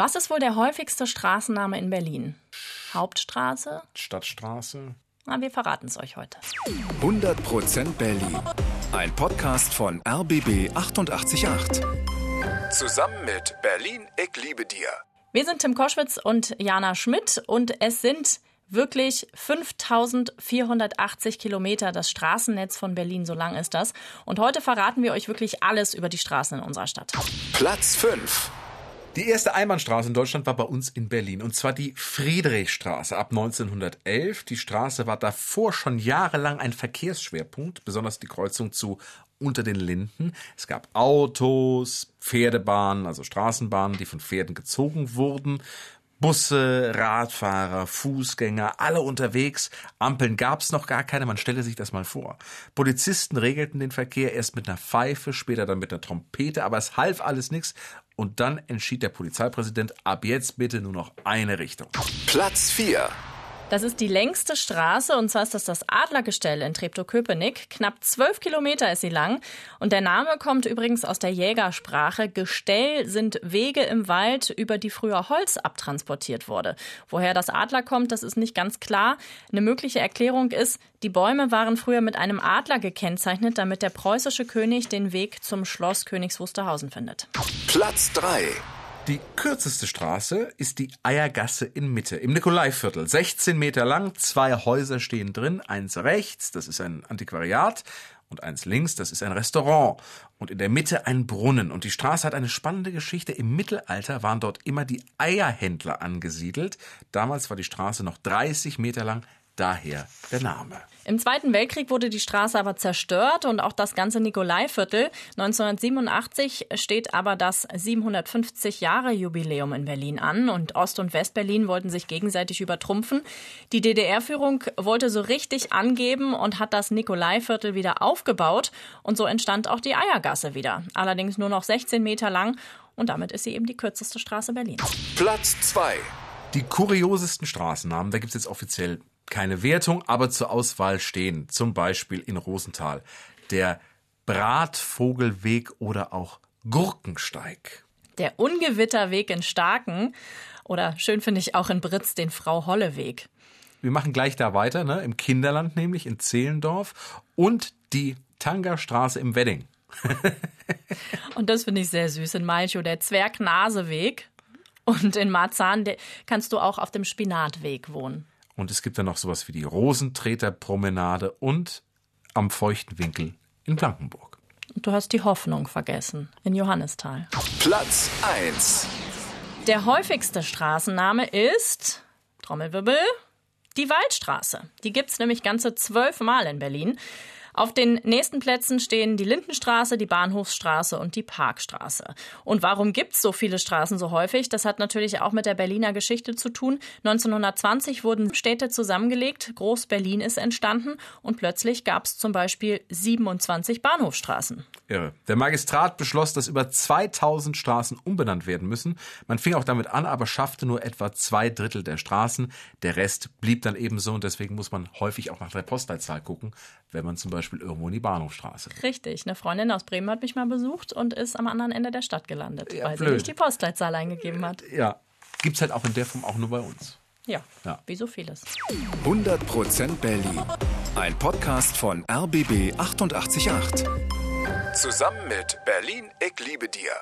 Was ist wohl der häufigste Straßenname in Berlin? Hauptstraße? Stadtstraße? Na, wir verraten es euch heute. 100% Berlin. Ein Podcast von RBB 888. Zusammen mit Berlin, ich liebe dir. Wir sind Tim Koschwitz und Jana Schmidt und es sind wirklich 5480 Kilometer das Straßennetz von Berlin, so lang ist das. Und heute verraten wir euch wirklich alles über die Straßen in unserer Stadt. Platz 5. Die erste Einbahnstraße in Deutschland war bei uns in Berlin und zwar die Friedrichstraße ab 1911. Die Straße war davor schon jahrelang ein Verkehrsschwerpunkt, besonders die Kreuzung zu unter den Linden. Es gab Autos, Pferdebahnen, also Straßenbahnen, die von Pferden gezogen wurden. Busse, Radfahrer, Fußgänger, alle unterwegs. Ampeln gab's noch gar keine, man stelle sich das mal vor. Polizisten regelten den Verkehr erst mit einer Pfeife, später dann mit einer Trompete, aber es half alles nichts und dann entschied der Polizeipräsident, ab jetzt bitte nur noch eine Richtung. Platz 4. Das ist die längste Straße und zwar ist das das Adlergestell in Treptow-Köpenick. Knapp zwölf Kilometer ist sie lang und der Name kommt übrigens aus der Jägersprache. Gestell sind Wege im Wald, über die früher Holz abtransportiert wurde. Woher das Adler kommt, das ist nicht ganz klar. Eine mögliche Erklärung ist, die Bäume waren früher mit einem Adler gekennzeichnet, damit der preußische König den Weg zum Schloss Königs Wusterhausen findet. Platz 3. Die kürzeste Straße ist die Eiergasse in Mitte im Nikolaiviertel. 16 Meter lang, zwei Häuser stehen drin, eins rechts, das ist ein Antiquariat, und eins links, das ist ein Restaurant. Und in der Mitte ein Brunnen. Und die Straße hat eine spannende Geschichte. Im Mittelalter waren dort immer die Eierhändler angesiedelt. Damals war die Straße noch 30 Meter lang, daher der Name. Im Zweiten Weltkrieg wurde die Straße aber zerstört und auch das ganze Nikolaiviertel. 1987 steht aber das 750 Jahre Jubiläum in Berlin an und Ost- und Westberlin wollten sich gegenseitig übertrumpfen. Die DDR-Führung wollte so richtig angeben und hat das Nikolaiviertel wieder aufgebaut und so entstand auch die Eiergasse wieder. Allerdings nur noch 16 Meter lang und damit ist sie eben die kürzeste Straße Berlins. Platz 2. Die kuriosesten Straßennamen, da gibt's jetzt offiziell keine Wertung, aber zur Auswahl stehen zum Beispiel in Rosenthal der Bratvogelweg oder auch Gurkensteig. Der Ungewitterweg in Starken oder schön finde ich auch in Britz den Frau Holle Weg. Wir machen gleich da weiter, ne? im Kinderland nämlich, in Zehlendorf und die Tangerstraße im Wedding. und das finde ich sehr süß in Malchow, der Zwergnaseweg. Und in Marzahn kannst du auch auf dem Spinatweg wohnen. Und es gibt dann noch sowas wie die Rosentreterpromenade und am feuchten Winkel in Blankenburg. Und du hast die Hoffnung vergessen in Johannisthal. Platz 1. Der häufigste Straßenname ist Trommelwirbel, die Waldstraße. Die gibt's nämlich ganze zwölf Mal in Berlin. Auf den nächsten Plätzen stehen die Lindenstraße, die Bahnhofsstraße und die Parkstraße. Und warum gibt's so viele Straßen so häufig? Das hat natürlich auch mit der Berliner Geschichte zu tun. 1920 wurden Städte zusammengelegt, Groß-Berlin ist entstanden und plötzlich gab's zum Beispiel 27 Bahnhofstraßen. Irre. Der Magistrat beschloss, dass über 2000 Straßen umbenannt werden müssen. Man fing auch damit an, aber schaffte nur etwa zwei Drittel der Straßen. Der Rest blieb dann ebenso und deswegen muss man häufig auch nach der Postleitzahl gucken, wenn man zum Beispiel Beispiel irgendwo in die Bahnhofstraße. Richtig. Eine Freundin aus Bremen hat mich mal besucht und ist am anderen Ende der Stadt gelandet, Ja, weil blöd. sie nicht die Postleitzahl eingegeben hat. Ja, gibt's halt auch in der Form auch nur bei uns. Ja, Ja. wie so vieles. 100% Berlin. Ein Podcast von RBB 888. Zusammen mit Berlin, ich liebe dir.